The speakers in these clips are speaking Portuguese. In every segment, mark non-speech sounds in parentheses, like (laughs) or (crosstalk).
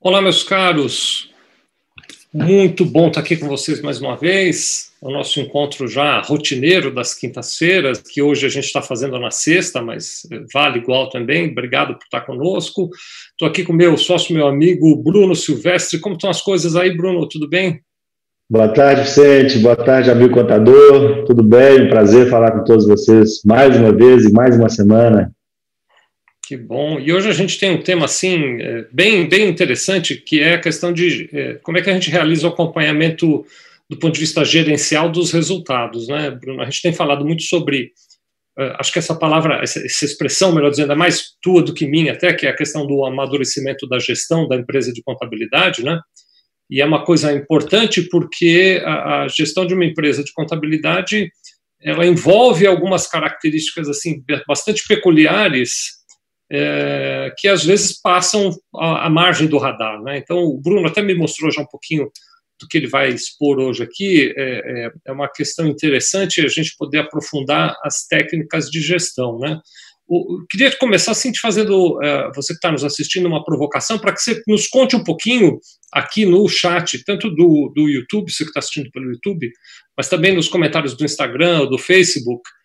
Olá, meus caros. Muito bom estar aqui com vocês mais uma vez. O nosso encontro já rotineiro das quintas-feiras, que hoje a gente está fazendo na sexta, mas vale igual também. Obrigado por estar conosco. Estou aqui com meu sócio, meu amigo Bruno Silvestre. Como estão as coisas aí, Bruno? Tudo bem? Boa tarde, Vicente. Boa tarde, amigo contador. Tudo bem? Um prazer falar com todos vocês mais uma vez e mais uma semana. Que bom. E hoje a gente tem um tema assim é, bem, bem interessante, que é a questão de é, como é que a gente realiza o acompanhamento do ponto de vista gerencial dos resultados, né, Bruno? A gente tem falado muito sobre, é, acho que essa palavra, essa, expressão, melhor dizendo, é mais tua do que minha até, que é a questão do amadurecimento da gestão da empresa de contabilidade, né? E é uma coisa importante porque a, a gestão de uma empresa de contabilidade ela envolve algumas características assim bastante peculiares é, que às vezes passam à, margem do radar. Né? Então, o Bruno até me mostrou já um pouquinho do que ele vai expor hoje aqui. É, é, é uma questão interessante a gente poder aprofundar as técnicas de gestão. Né? O, queria começar assim te fazendo, uh, você que está nos assistindo, uma provocação para que você nos conte um pouquinho aqui no chat, tanto do, do YouTube, você que está assistindo pelo YouTube, mas também nos comentários do Instagram, do Facebook, é,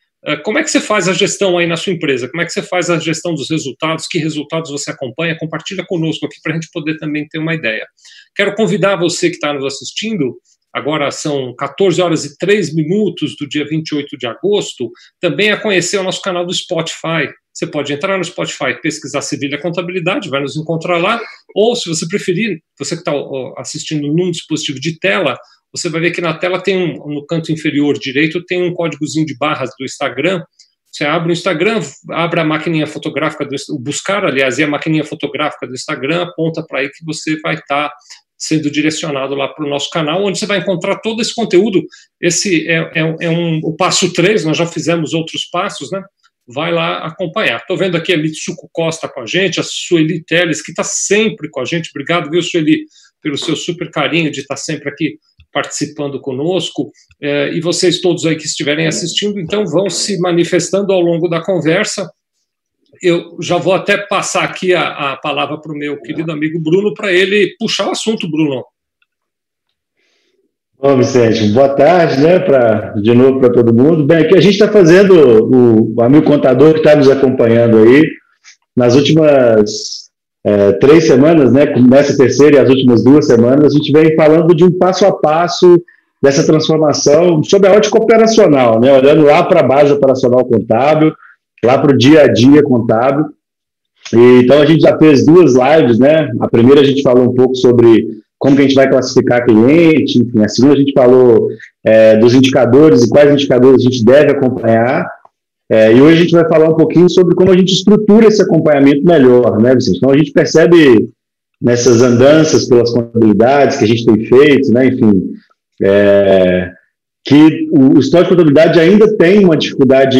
como é que você faz a gestão aí na sua empresa? Como é que você faz a gestão dos resultados? Que resultados você acompanha? Compartilha conosco aqui para a gente poder também ter uma ideia. Quero convidar você que está nos assistindo, agora são 14 horas e 3 minutos do dia 28 de agosto, também a conhecer o nosso canal do Spotify. Você pode entrar no Spotify, pesquisar Sevilha Contabilidade, vai nos encontrar lá, ou se você preferir, você que está assistindo num dispositivo de tela, você vai ver que na tela tem um, no canto inferior direito tem um códigozinho de barras do Instagram. Você abre o Instagram, abre a maquininha fotográfica do buscar, aliás, e a maquininha fotográfica do Instagram aponta para aí que você vai estar tá sendo direcionado lá para o nosso canal, onde você vai encontrar todo esse conteúdo. Esse é, é, é um, o passo 3, nós já fizemos outros passos, né? Vai lá acompanhar. Estou vendo aqui a Mitsuko Costa com a gente, a Sueli Teles, que está sempre com a gente. Obrigado, viu, Sueli, pelo seu super carinho de estar tá sempre aqui participando conosco, é, e vocês todos aí que estiverem assistindo, então vão se manifestando ao longo da conversa. Eu já vou até passar aqui a, a palavra para o meu querido amigo Bruno, para ele puxar o assunto, Bruno. Bom, Vicente, boa tarde, né, pra, de novo para todo mundo. Bem, aqui a gente está fazendo, o, o amigo contador que está nos acompanhando aí, nas últimas é, três semanas, né, nessa terceira e as últimas duas semanas, a gente vem falando de um passo a passo dessa transformação sobre a ótica operacional, né, olhando lá para a base operacional contábil, lá para o dia a dia contábil. E, então a gente já fez duas lives, né? A primeira a gente falou um pouco sobre como que a gente vai classificar cliente, enfim, a segunda a gente falou é, dos indicadores e quais indicadores a gente deve acompanhar. É, e hoje a gente vai falar um pouquinho sobre como a gente estrutura esse acompanhamento melhor, né, Vicente? Então a gente percebe nessas andanças pelas contabilidades que a gente tem feito, né, enfim, é, que o histórico de contabilidade ainda tem uma dificuldade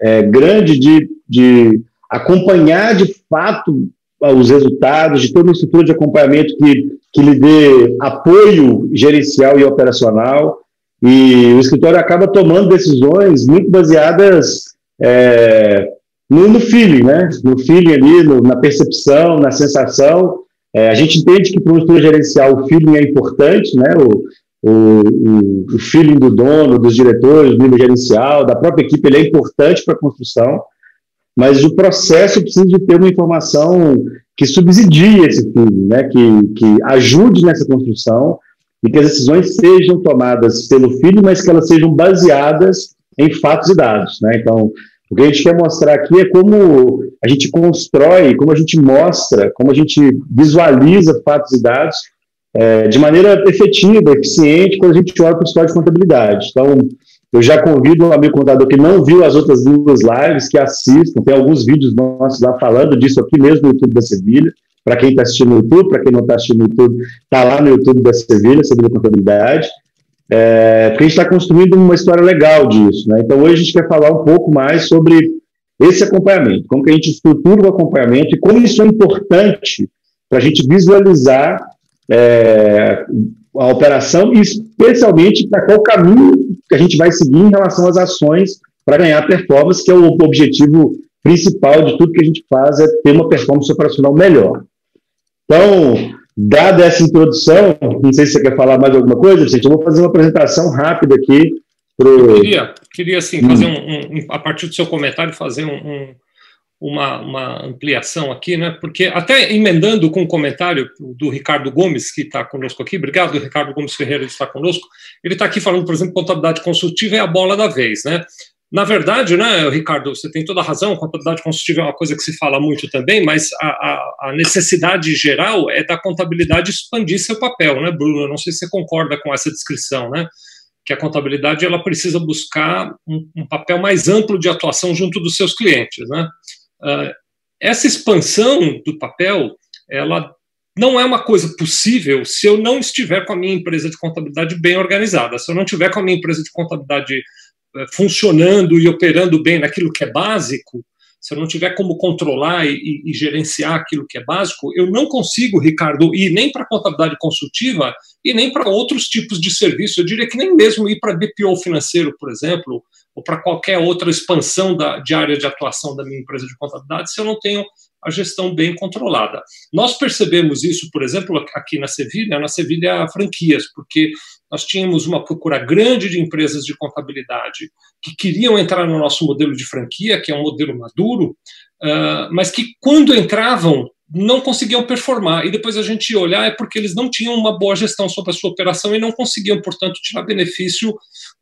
é, grande de, de acompanhar de fato os resultados, de ter uma estrutura de acompanhamento que, que lhe dê apoio gerencial e operacional, e o escritório acaba tomando decisões muito baseadas é, no, no, feeling, né? No feeling ali, no, na percepção, na sensação. É, a gente entende que para um estudo gerencial o feeling é importante, né? O, o, o feeling do dono, dos diretores, do nível gerencial, da própria equipe, ele é importante para a construção, mas o processo precisa de ter uma informação que subsidie esse feeling, né? Que, que ajude nessa construção e que as decisões sejam tomadas pelo feeling, mas que elas sejam baseadas em fatos e dados. Né? Então, o que a gente quer mostrar aqui é como a gente constrói, como a gente mostra, como a gente visualiza fatos e dados é, de maneira efetiva, eficiente, quando a gente olha para o história de contabilidade. Então, eu já convido um amigo contador que não viu as outras duas lives, que assistam, tem alguns vídeos nossos lá falando disso aqui mesmo no YouTube da Sevilha. Para quem está assistindo no YouTube, para quem não está assistindo no YouTube, está lá no YouTube da Sevilha, Sevilha Contabilidade. É, porque a gente está construindo uma história legal disso. Né? Então, hoje a gente quer falar um pouco mais sobre esse acompanhamento, como que a gente estrutura o acompanhamento e como isso é importante para a gente visualizar é, a operação e especialmente para qual caminho que a gente vai seguir em relação às ações para ganhar performance, que é o objetivo principal de tudo que a gente faz, é ter uma performance operacional melhor. Então, dada essa introdução, não sei se você quer falar mais alguma coisa, gente, eu vou fazer uma apresentação rápida aqui. Pro... Eu queria, queria sim, fazer hum. um, um, a partir do seu comentário, fazer um, um uma, uma, ampliação aqui, né? Porque até emendando com um comentário do Ricardo Gomes, que está conosco aqui, obrigado, Ricardo Gomes Ferreira, estar conosco. Ele está aqui falando, por exemplo, contabilidade consultiva é a bola da vez, né? Na verdade, né, Ricardo, você tem toda a razão, contabilidade consultiva é uma coisa que se fala muito também, mas a, a, a necessidade geral é da contabilidade expandir seu papel, né, Bruno? Eu não sei se você concorda com essa descrição, né? Que a contabilidade ela precisa buscar um, um papel mais amplo de atuação junto dos seus clientes, né? Uh, essa expansão do papel, ela não é uma coisa possível se eu não estiver com a minha empresa de contabilidade bem organizada, se eu não tiver com a minha empresa de contabilidade eh, funcionando e operando bem naquilo que é básico, se eu não tiver como controlar e, e, gerenciar aquilo que é básico, eu não consigo, Ricardo, ir nem para contabilidade consultiva e nem para outros tipos de serviço. Eu diria que nem mesmo ir para BPO financeiro, por exemplo, ou para qualquer outra expansão da, de área de atuação da minha empresa de contabilidade, se eu não tenho a gestão bem controlada. Nós percebemos isso, por exemplo, aqui na Sevilha, na Sevilha Franquias, porque nós tínhamos uma procura grande de empresas de contabilidade que queriam entrar no nosso modelo de franquia, que é um modelo maduro, uh, mas que quando entravam não conseguiam performar. E depois a gente ia olhar é porque eles não tinham uma boa gestão sobre a sua operação e não conseguiam, portanto, tirar benefício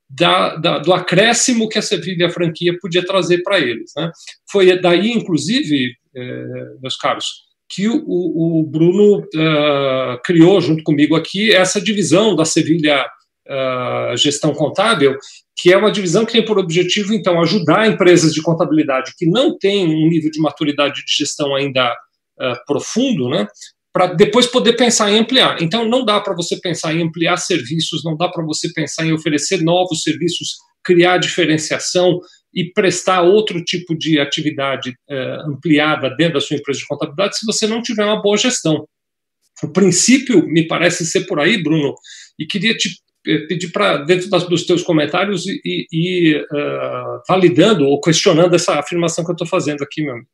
da, da, do acréscimo que a Sevilha franquia podia trazer para eles. Né? Foi daí, inclusive, eh, meus caros, que o, o Bruno uh, criou junto comigo aqui essa divisão da Sevilha uh, Gestão Contábil, que é uma divisão que tem por objetivo, então, ajudar empresas de contabilidade que não têm um nível de maturidade de gestão ainda uh, profundo, né, para depois poder pensar em ampliar. Então, não dá para você pensar em ampliar serviços, não dá para você pensar em oferecer novos serviços, criar diferenciação, e prestar outro tipo de atividade é, ampliada dentro da sua empresa de contabilidade se você não tiver uma boa gestão. O princípio me parece ser por aí, Bruno, e queria te eh, pedir para, dentro das, dos teus comentários, e, e uh, validando ou questionando essa afirmação que eu estou fazendo aqui, meu amigo.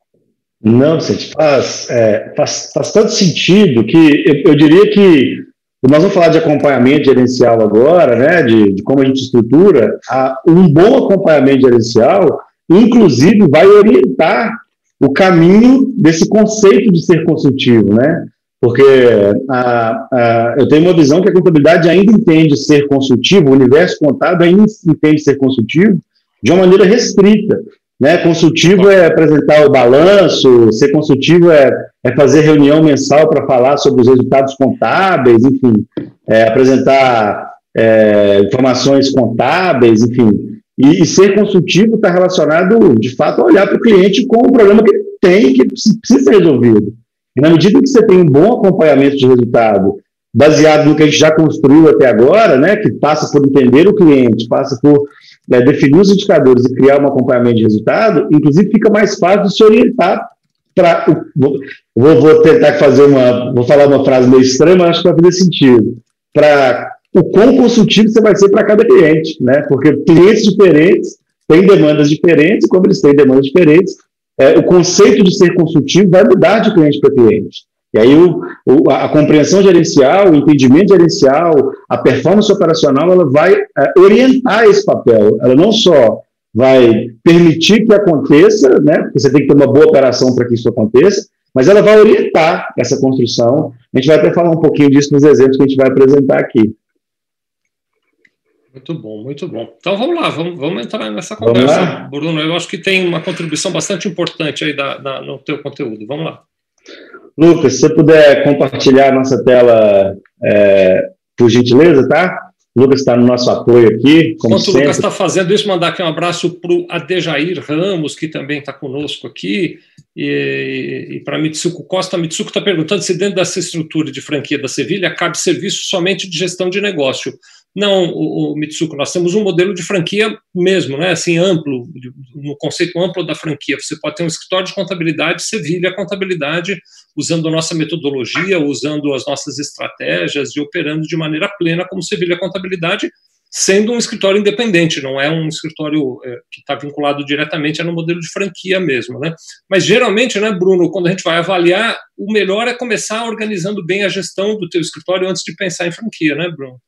Não, Vicente, faz, é, faz, faz tanto sentido que eu, eu diria que nós vamos falar de acompanhamento gerencial agora, né, de, de como a gente estrutura. A, um bom acompanhamento gerencial, inclusive, vai orientar o caminho desse conceito de ser consultivo, né? Porque a, a, eu tenho uma visão que a contabilidade ainda entende ser consultivo, o universo contábil ainda entende ser consultivo de uma maneira restrita. Né? Consultivo é apresentar o balanço, ser consultivo é, é fazer reunião mensal para falar sobre os resultados contábeis, enfim, é apresentar é, informações contábeis, enfim. E, e ser consultivo está relacionado, de fato, a olhar para o cliente com o problema que ele tem, que precisa ser resolvido. E na medida que você tem um bom acompanhamento de resultado, baseado no que a gente já construiu até agora, né, que passa por entender o cliente, passa por né, definir os indicadores e criar um acompanhamento de resultado, inclusive fica mais fácil de se orientar Vou, vou, tentar fazer uma. Vou falar uma frase meio estranha, mas acho que vai fazer sentido. Para o quão consultivo você vai ser para cada cliente, né? Porque clientes diferentes têm demandas diferentes, e como eles têm demandas diferentes, é, o conceito de ser consultivo vai mudar de cliente para cliente. E aí o, o, a compreensão gerencial, o entendimento gerencial, a performance operacional, ela vai é, orientar esse papel. Ela não só vai permitir que aconteça, né, porque você tem que ter uma boa operação para que isso aconteça, mas ela vai orientar essa construção. A gente vai até falar um pouquinho disso nos exemplos que a gente vai apresentar aqui. Muito bom, muito bom. Então vamos lá, vamos, vamos entrar nessa conversa, Bruno. Eu acho que tem uma contribuição bastante importante aí da, da, no teu conteúdo. Vamos lá. Lucas, se você puder compartilhar a nossa tela, é, por gentileza, tá? O Lucas está no nosso apoio aqui. Como Enquanto o Lucas está fazendo isso, mandar aqui um abraço para o Adejair Ramos, que também está conosco aqui, e, e para Mitsuko Costa. Mitsuko está perguntando se dentro dessa estrutura de franquia da Sevilha cabe serviço somente de gestão de negócio. Não, o, o, Mitsuko, nós temos um modelo de franquia mesmo, né? Assim, amplo, no conceito amplo da franquia. Você pode ter um escritório de contabilidade, Sevilha Contabilidade, usando a nossa metodologia, usando as nossas estratégias e operando de maneira plena como Sevilha Contabilidade, sendo um escritório independente, não é um escritório é, que está vinculado diretamente no modelo de franquia mesmo, né? Mas geralmente, né, Bruno, quando a gente vai avaliar, o melhor é começar organizando bem a gestão do teu escritório antes de pensar em franquia, né, Bruno?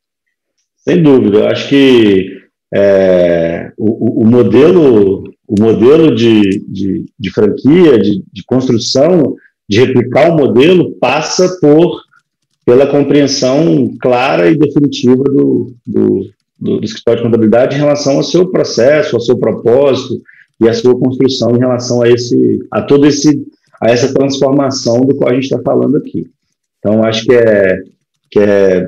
Sem dúvida, eu acho que é, o, o, modelo, o modelo de, de, de franquia, de, de construção, de replicar o modelo, passa por pela compreensão clara e definitiva do, do, do, do escritório de contabilidade em relação ao seu processo, ao seu propósito e à sua construção em relação a esse, a todo esse, a essa transformação do qual a gente está falando aqui. Então, acho que é, que é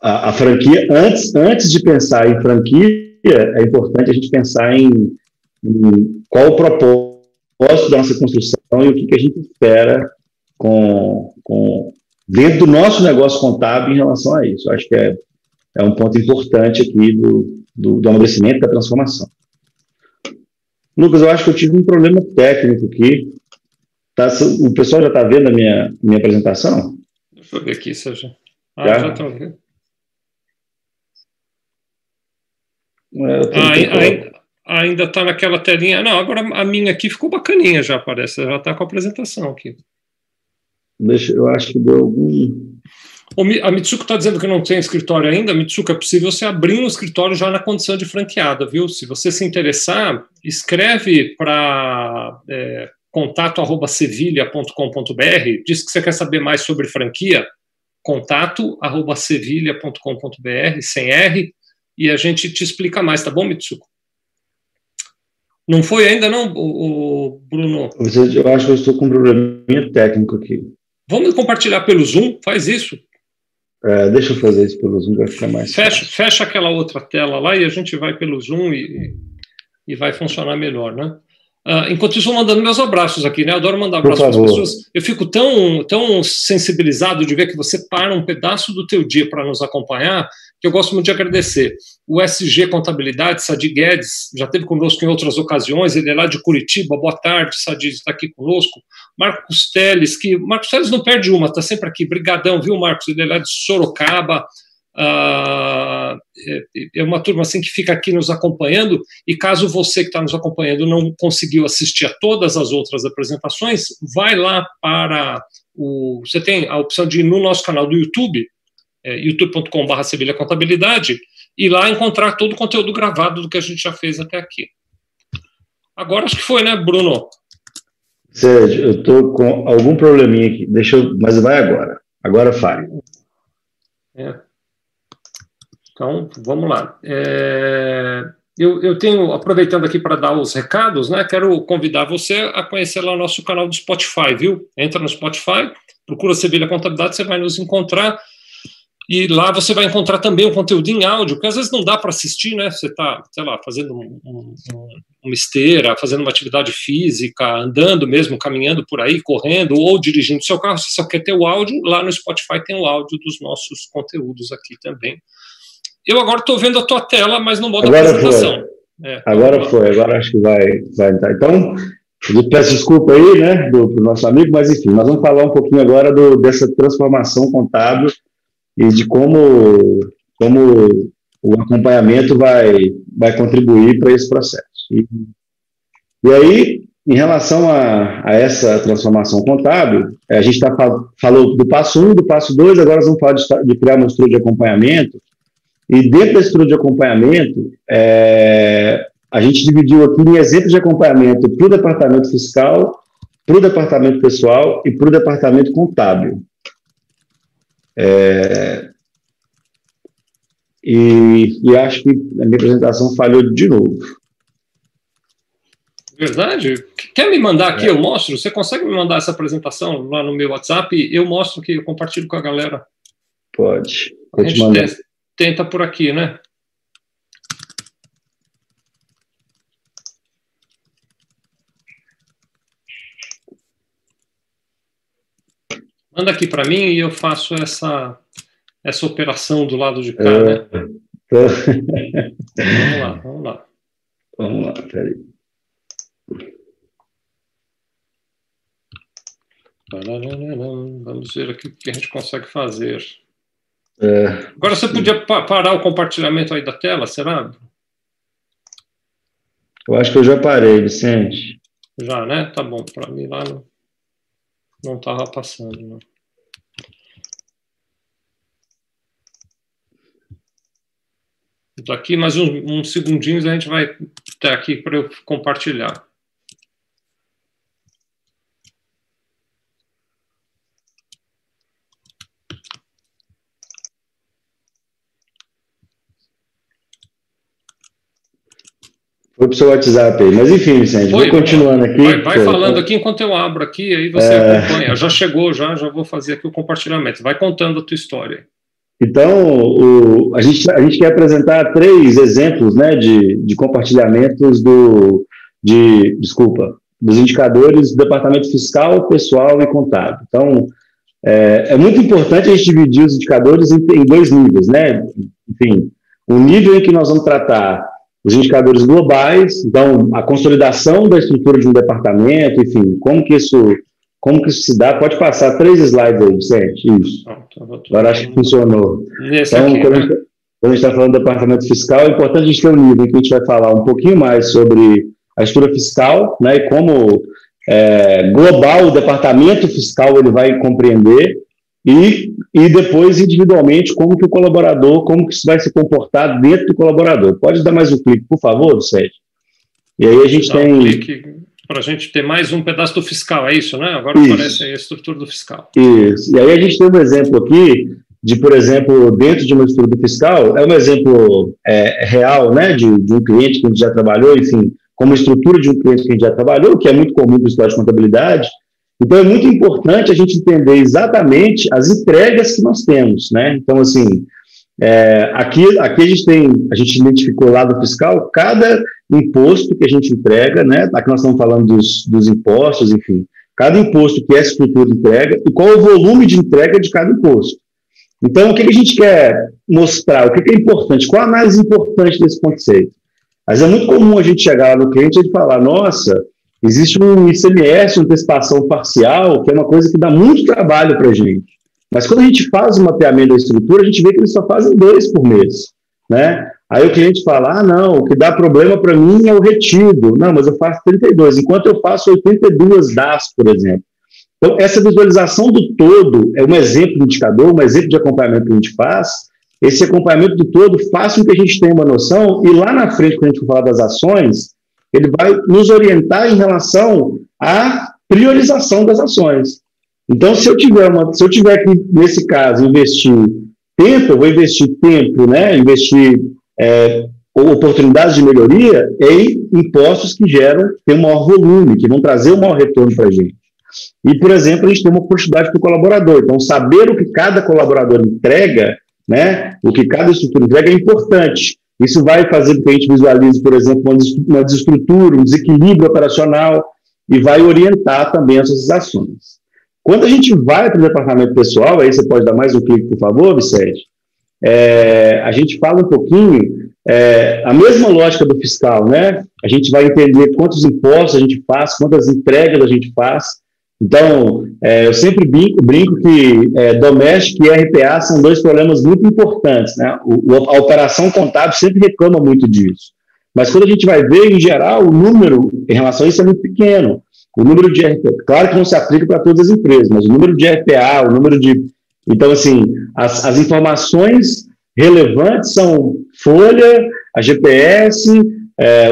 a, a, franquia, antes, antes de pensar em franquia, é importante a gente pensar em, em qual o propósito da nossa construção e o que, que a gente espera com, com, dentro do nosso negócio contábil em relação a isso. Acho que é, é um ponto importante aqui do, do, do amadurecimento da transformação. Lucas, eu acho que eu tive um problema técnico aqui. Tá, o pessoal já está vendo a minha, minha apresentação? Deixa eu ver aqui, Sérgio. Ah, já estou vendo. Ah, ainda está naquela telinha. Não, agora a minha aqui ficou bacaninha já, parece. Já está com a apresentação aqui. Deixa, eu acho que deu algum. A Mitsuko está dizendo que não tem escritório ainda. Mitsuko, é possível você abrir um escritório já na condição de franqueada, viu? Se você se interessar, escreve para é, contato@sevilha.com.br. Diz que você quer saber mais sobre franquia. Contato@sevilha.com.br sem R e a gente te explica mais, tá bom, Mitsuko? Não foi ainda não, o, Bruno? Eu acho que eu estou com um probleminha técnico aqui. Vamos compartilhar pelo Zoom? Faz isso. É, deixa eu fazer isso pelo Zoom, vai ficar mais fecha, fácil. Fecha aquela outra tela lá e a gente vai pelo Zoom e, e vai funcionar melhor, né? Uh, enquanto isso, mandando meus abraços aqui, né? Eu adoro mandar abraços para as pessoas. Eu fico tão, tão sensibilizado de ver que você para um pedaço do teu dia para nos acompanhar eu gosto muito de agradecer. O SG Contabilidade, Sadi Guedes, já esteve conosco em outras ocasiões, ele é lá de Curitiba, boa tarde, Sadi está aqui conosco. Marcos Teles, que Marcos Teles não perde uma, está sempre aqui, brigadão, viu, Marcos? Ele é lá de Sorocaba, Uh, é uma turma assim que fica aqui nos acompanhando e caso você que está nos acompanhando não conseguiu assistir a todas as outras apresentações, vai lá para o você tem a opção de ir no nosso canal do YouTube é, youtube.com.br Sevilha Contabilidade, e lá encontrar todo o conteúdo gravado do que a gente já fez até aqui. Agora acho que foi, né, Bruno? Sérgio, eu estou com algum probleminha aqui. Deixa eu, mas vai agora. Agora fale. É. Então, vamos lá. É, eu, eu, tenho, aproveitando aqui para dar os recados, né? Quero convidar você a conhecer lá o nosso canal do Spotify, viu? Entra no Spotify, procura Sevilha Contabilidade, você vai nos encontrar. E lá você vai encontrar também o conteúdo em áudio, que às vezes não dá para assistir, né? Você está, sei lá, fazendo um, um, uma esteira, fazendo uma atividade física, andando mesmo, caminhando por aí, correndo ou dirigindo seu carro, você só quer ter o áudio, lá no Spotify tem o áudio dos nossos conteúdos aqui também. Eu agora estou vendo a tua tela, mas não modo agora apresentação. Foi. É, agora foi, agora acho que vai, vai entrar. Então, eu peço desculpa aí, né, do, do nosso amigo, mas enfim, nós vamos falar um pouquinho agora do, dessa transformação contábil e de como, como o acompanhamento vai, vai contribuir para esse processo. E, e aí, em relação a, a essa transformação contábil, a gente tá, falou do passo 1, um, do passo 2, agora vamos falar de, de, criar uma estrutura de acompanhamento. E dentro da estrutura de acompanhamento, é, a gente dividiu aqui em exemplos de acompanhamento para o departamento fiscal, para o departamento pessoal e para o departamento contábil. É, e, e, acho que a minha apresentação falhou de novo. Verdade? Quer me mandar aqui? É. Eu mostro. Você consegue me mandar essa apresentação lá no meu WhatsApp? Eu mostro que eu compartilho com a galera. Pode. a gente tenta por aqui, né? Manda aqui para mim e eu faço essa, essa operação do lado de cá, é. né? (laughs) vamos lá, vamos lá. Vamos lá, peraí. Vamos ver aqui o que a gente consegue fazer. É. Agora você podia parar o compartilhamento aí da tela, será? Eu acho que eu já parei, Vicente. Já, né? Tá bom. Para mim lá não estava passando. Né? Daqui mais uns, uns segundinhos a gente vai ter aqui para eu compartilhar. Foi pro seu WhatsApp aí. Mas enfim, Vicente, Foi, vou continuando aqui. Vai, vai falando aqui enquanto eu abro aqui, aí você é... acompanha. Já chegou, já, já vou fazer aqui o compartilhamento. Vai contando a tua história. Então, o, a, gente, a gente quer apresentar três exemplos né, de, de compartilhamentos do, de, desculpa, dos indicadores do departamento fiscal, pessoal e contábil. Então, é, é muito importante a gente dividir os indicadores em, em dois níveis, né? Enfim, um nível em que nós vamos tratar os indicadores globais, então a consolidação da estrutura de um departamento, enfim, como que isso, como que isso se dá? Pode passar três slides aí, Vicente, isso. Tá, tá Agora acho que funcionou. Então, aqui, quando, né? a gente, quando a gente está falando do departamento fiscal, é importante a gente ter um nível em que a gente vai falar um pouquinho mais sobre a estrutura fiscal, né, e como é, global o departamento fiscal ele vai compreender, e, e depois, individualmente, como que o colaborador, como que isso vai se comportar dentro do colaborador. Pode dar mais um clique, por favor, Sérgio? E aí a gente Dá tem... Um clique para a gente ter mais um pedaço do fiscal, é isso, né? Agora isso. aparece a estrutura do fiscal. Isso. E aí a gente tem um exemplo aqui de, por exemplo, dentro de uma estrutura fiscal, é um exemplo é, real, né, de, de, um cliente que a gente já trabalhou, enfim, como estrutura de um cliente que a gente já trabalhou, que é muito comum para o história de contabilidade, então, é muito importante a gente entender exatamente as entregas que nós temos, né? Então, assim, é, aqui, aqui a gente tem, a gente identificou lá do fiscal cada imposto que a gente entrega, né? Aqui nós estamos falando dos, dos impostos, enfim, cada imposto que essa estrutura entrega e qual o volume de entrega de cada imposto. Então, o que a gente quer mostrar, o que é importante, qual a análise importante desse conceito? Mas é muito comum a gente chegar lá no cliente e falar, nossa, Existe um ICMS, uma antecipação parcial, que é uma coisa que dá muito trabalho para a gente. Mas quando a gente faz o mapeamento da estrutura, a gente vê que eles só fazem dois por mês. Né? Aí o cliente fala: ah, não, o que dá problema para mim é o retido. Não, mas eu faço 32, enquanto eu faço 82 DAS, por exemplo. Então, essa visualização do todo é um exemplo de indicador, um exemplo de acompanhamento que a gente faz. Esse acompanhamento do todo faz com que a gente tenha uma noção, e lá na frente, quando a gente for falar das ações, ele vai nos orientar em relação à priorização das ações. Então, se eu tiver uma, se eu tiver que nesse caso investir tempo, eu vou investir tempo, né? Investir é, oportunidades de melhoria em impostos que geram tem um maior volume, que vão trazer um maior retorno para a gente. E, por exemplo, a gente tem uma para o colaborador. Então, saber o que cada colaborador entrega, né? O que cada estrutura entrega é importante. Isso vai fazer com que a gente visualize, por exemplo, uma desestrutura, um desequilíbrio operacional e vai orientar também essas ações. Quando a gente vai para o departamento pessoal, aí você pode dar mais um clique, por favor, Vicente, é, a gente fala um pouquinho é, a mesma lógica do fiscal, né? A gente vai entender quantos impostos a gente faz, quantas entregas a gente faz, então, é, eu sempre brinco, brinco que é, doméstico e RPA são dois problemas muito importantes. Né? O, a operação contábil sempre reclama muito disso. Mas quando a gente vai ver, em geral, o número em relação a isso é muito pequeno. O número de RPA, claro que não se aplica para todas as empresas, mas o número de RPA, o número de. Então, assim, as, as informações relevantes são folha, a GPS, é,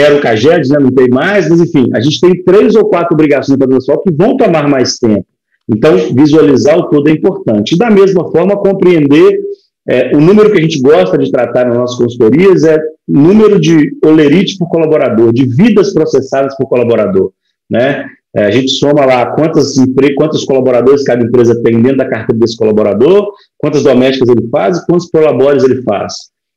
era o CAGED, né, não tem mais, mas enfim, a gente tem três ou quatro obrigações pessoal que vão tomar mais tempo. Então, visualizar o todo é importante. Da mesma forma, compreender é, o número que a gente gosta de tratar nas nossas consultorias é número de olerite por colaborador, de vidas processadas por colaborador. Né? É, a gente soma lá quantas, quantos colaboradores cada empresa tem dentro da carteira desse colaborador, quantas domésticas ele faz e quantos prolabores ele faz.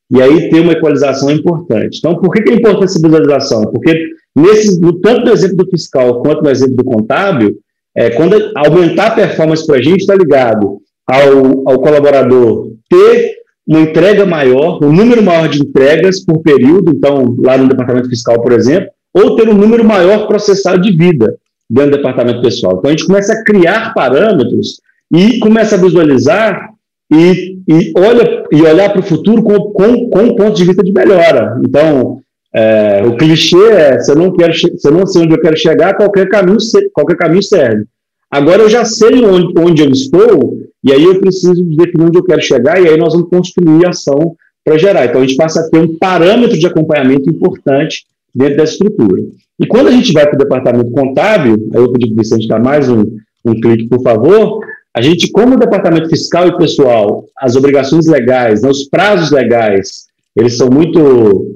E aí ter uma equalização é importante. Então, por que, que é importante essa visualização? Porque nesse, no, tanto no exemplo do fiscal quanto no exemplo do contábil, é, quando aumentar a performance para a gente está ligado ao, ao colaborador ter uma entrega maior, um número maior de entregas por período, então, lá no departamento fiscal, por exemplo, ou ter um número maior processado de vida dentro do departamento pessoal. Então, a gente começa a criar parâmetros e começa a visualizar e, e, olha, e olhar para o futuro com, com, com um ponto de vista de melhora. Então, é, o clichê é: se eu não quero, se eu não sei onde eu quero chegar, qualquer caminho, qualquer caminho serve. Agora eu já sei onde, onde eu estou, e aí eu preciso definir onde eu quero chegar, e aí nós vamos construir ação para gerar. Então a gente passa a ter um parâmetro de acompanhamento importante dentro dessa estrutura. E quando a gente vai para o departamento contábil, aí eu pedi para o Vicente dar mais um, um clique, por favor, a gente, como departamento fiscal e pessoal, as obrigações legais, né, os prazos legais, eles são muito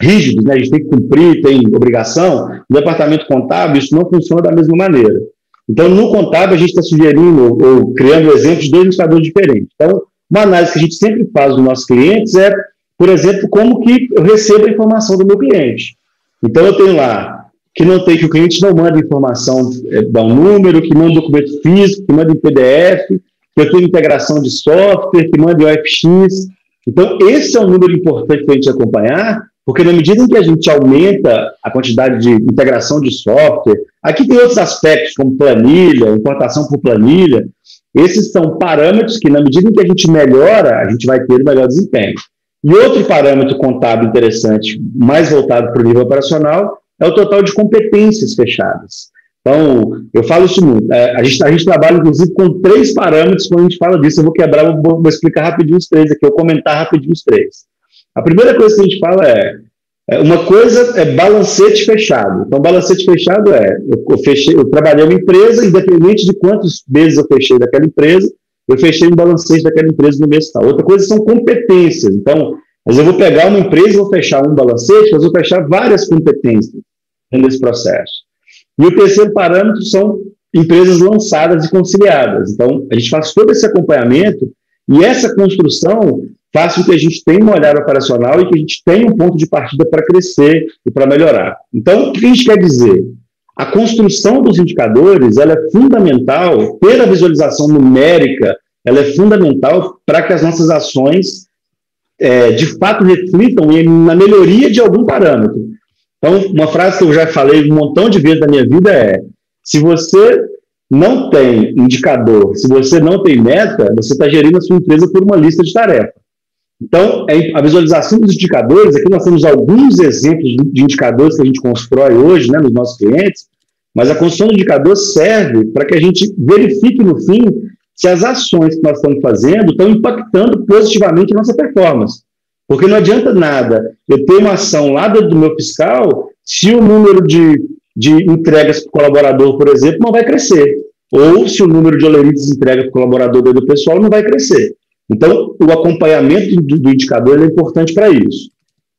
rígidos, né, a gente tem que cumprir, tem obrigação, no departamento contábil isso não funciona da mesma maneira. Então, no contábil, a gente está sugerindo ou criando exemplos de dois indicadores diferentes. Então, uma análise que a gente sempre faz dos nossos clientes é, por exemplo, como que eu recebo a informação do meu cliente. Então, eu tenho lá que não tem, que o cliente não manda informação, é, dá um número, que manda documento físico, que manda em PDF, que eu tenho integração de software, que manda em OFX. Então, esse é um número importante para a gente acompanhar, porque na medida em que a gente aumenta a quantidade de integração de software, aqui tem outros aspectos, como planilha, importação por planilha, esses são parâmetros que, na medida em que a gente melhora, a gente vai ter melhor desempenho. E outro parâmetro contábil interessante, mais voltado para o nível operacional, é o total de competências fechadas. Então, eu falo isso muito. É, a, gente, a gente trabalha, inclusive, com três parâmetros quando a gente fala disso. Eu vou quebrar, vou, vou explicar rapidinho os três aqui, eu comentar rapidinho os três. A primeira coisa que a gente fala é, é uma coisa é balancete fechado. Então, balancete fechado é, eu, eu, fechei, eu trabalhei uma empresa, independente de quantos meses eu fechei daquela empresa, eu fechei um balancete daquela empresa no mês tal. Outra coisa são competências. Então, mas eu vou pegar uma empresa vou fechar um balancete, mas vou fechar várias competências nesse processo. E o terceiro parâmetro são empresas lançadas e conciliadas. Então, a gente faz todo esse acompanhamento e essa construção faz com que a gente tenha uma olhada operacional e que a gente tenha um ponto de partida para crescer e para melhorar. Então, o que a gente quer dizer? A construção dos indicadores ela é fundamental, ter a visualização numérica, ela é fundamental para que as nossas ações é, de fato reflitam na melhoria de algum parâmetro. Então, uma frase que eu já falei um montão de vezes na minha vida é: se você não tem indicador, se você não tem meta, você está gerindo a sua empresa por uma lista de tarefas. Então, é a visualização dos indicadores, aqui nós temos alguns exemplos de indicadores que a gente constrói hoje né, nos nossos clientes, mas a construção do indicador serve para que a gente verifique no fim se as ações que nós estamos fazendo estão impactando positivamente a nossa performance. Porque não adianta nada eu ter uma ação lá do meu fiscal se o número de, de entregas para o colaborador, por exemplo, não vai crescer. Ou se o número de olerites entrega para o colaborador do pessoal não vai crescer. Então, o acompanhamento do, do indicador é importante para isso.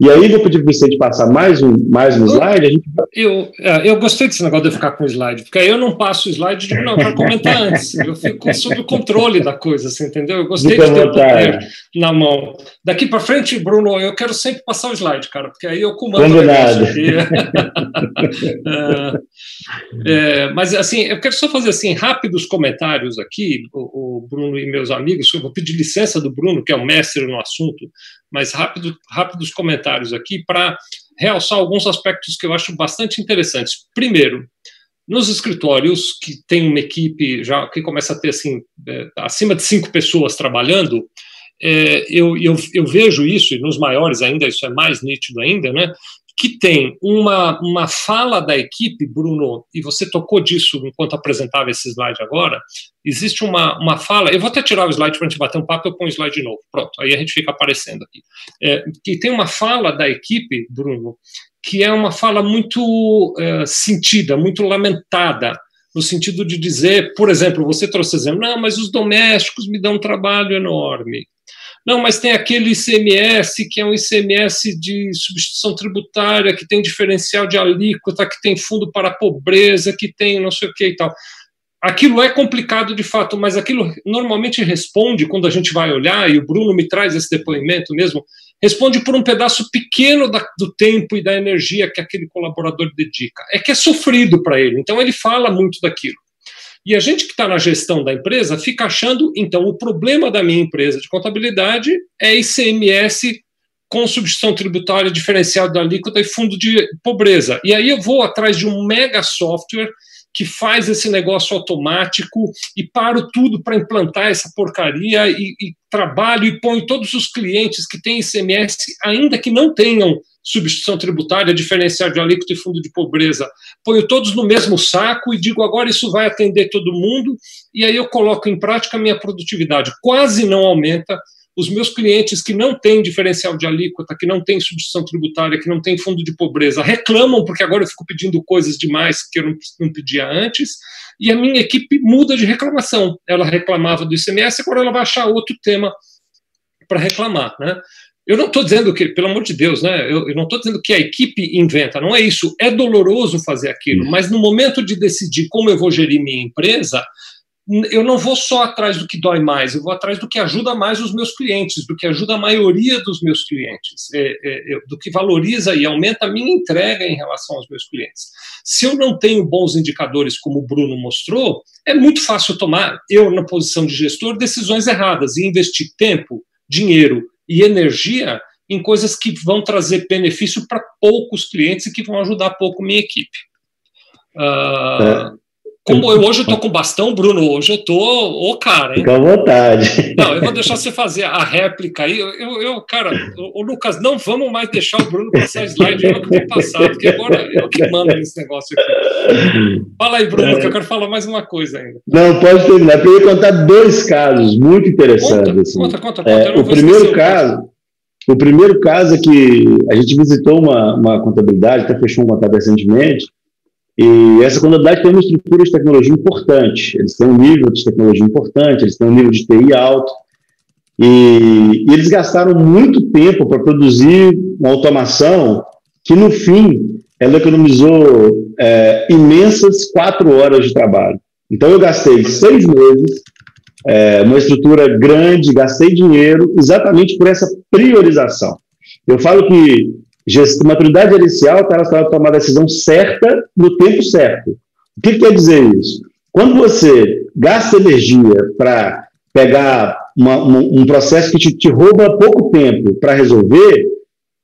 E aí, vou pedir para o Vicente passar mais um, mais um slide. A gente... eu, é, eu gostei desse negócio de ficar com o slide, porque aí eu não passo o slide e digo, não, para comentar antes. Eu fico sob o controle da coisa, você entendeu? Eu gostei de ter o poder na mão. Daqui para frente, Bruno, eu quero sempre passar o slide, cara, porque aí eu comando o negócio aqui. (laughs) é, é, mas, assim, eu quero só fazer assim, rápidos comentários aqui, o, o Bruno e meus amigos. Eu vou pedir licença do Bruno, que é o mestre no assunto, mas rápido, rápidos comentários aqui para realçar alguns aspectos que eu acho bastante interessantes. Primeiro, nos escritórios que tem uma equipe já que começa a ter assim é, acima de cinco pessoas trabalhando, é, eu, eu, eu, vejo isso e nos maiores ainda isso é mais nítido ainda, né? Que tem uma, uma fala da equipe, Bruno, e você tocou disso enquanto apresentava esse slide agora, existe uma, uma fala, eu vou até tirar o slide para a gente bater um papo, eu ponho o slide de novo, pronto, aí a gente fica aparecendo aqui, é, que tem uma fala da equipe, Bruno, que é uma fala muito é, sentida, muito lamentada, no sentido de dizer, por exemplo, você trouxe exemplo, não, mas os domésticos me dão um trabalho enorme, não, mas tem aquele ICMS que é um ICMS de substituição tributária, que tem diferencial de alíquota, que tem fundo para a pobreza, que tem não sei o que e tal. Aquilo é complicado de fato, mas aquilo normalmente responde, quando a gente vai olhar, e o Bruno me traz esse depoimento mesmo, responde por um pedaço pequeno da, do tempo e da energia que aquele colaborador dedica. É que é sofrido para ele, então ele fala muito daquilo. E a gente que está na gestão da empresa fica achando, então, o problema da minha empresa de contabilidade é ICMS com substituição tributária diferencial da alíquota e fundo de pobreza. E aí eu vou atrás de um mega software que faz esse negócio automático e paro tudo para implantar essa porcaria e, e trabalho e ponho todos os clientes que têm ICMS, ainda que não tenham substituição tributária, diferencial de alíquota e fundo de pobreza. Ponho todos no mesmo saco e digo agora isso vai atender todo mundo, e aí eu coloco em prática a minha produtividade. Quase não aumenta. Os meus clientes que não têm diferencial de alíquota, que não têm substituição tributária, que não têm fundo de pobreza, reclamam porque agora eu fico pedindo coisas demais que eu não, não pedia antes, e a minha equipe muda de reclamação. Ela reclamava do ICMS, agora ela vai achar outro tema para reclamar. Né? Eu não estou dizendo que, pelo amor de Deus, né? Eu, eu não estou dizendo que a equipe inventa, não é isso. É doloroso fazer aquilo, hum. mas no momento de decidir como eu vou gerir minha empresa, eu não vou só atrás do que dói mais, eu vou atrás do que ajuda mais os meus clientes, do que ajuda a maioria dos meus clientes, é, é, é, do que valoriza e aumenta a minha entrega em relação aos meus clientes. Se eu não tenho bons indicadores, como o Bruno mostrou, é muito fácil tomar, eu, na posição de gestor, decisões erradas e investir tempo, dinheiro e energia em coisas que vão trazer benefício para poucos clientes e que vão ajudar pouco minha equipe. Uh, é. Como eu hoje estou (laughs) com bastão, Bruno, hoje eu estou o cara, hein? Fica à vontade. Não, eu vou deixar você fazer a réplica aí. Eu, eu cara, o, Lucas, não vamos mais deixar o Bruno passar slide, eu que vou passar, porque agora eu que mando nesse negócio aqui. Fala aí, Bruno, é. que eu quero falar mais uma coisa ainda. Não, pode terminar, eu ia contar dois casos muito interessantes. Conta, assim. conta, conta. conta. É, o primeiro caso. O primeiro caso é que a gente visitou uma, uma contabilidade, até fechou um contato recentemente, e essa contabilidade tem uma estrutura de tecnologia importante, eles têm um nível de tecnologia importante, eles têm um nível de TI alto, e, e eles gastaram muito tempo para produzir uma automação que, no fim, ela economizou é, imensas quatro horas de trabalho. Então, eu gastei seis meses, é, uma estrutura grande, gastei dinheiro exatamente por essa priorização. Eu falo que maturidade gerencial está relacionada a tomar a decisão certa no tempo certo. O que quer dizer isso? Quando você gasta energia para pegar uma, um, um, processo que te, te, rouba pouco tempo para resolver,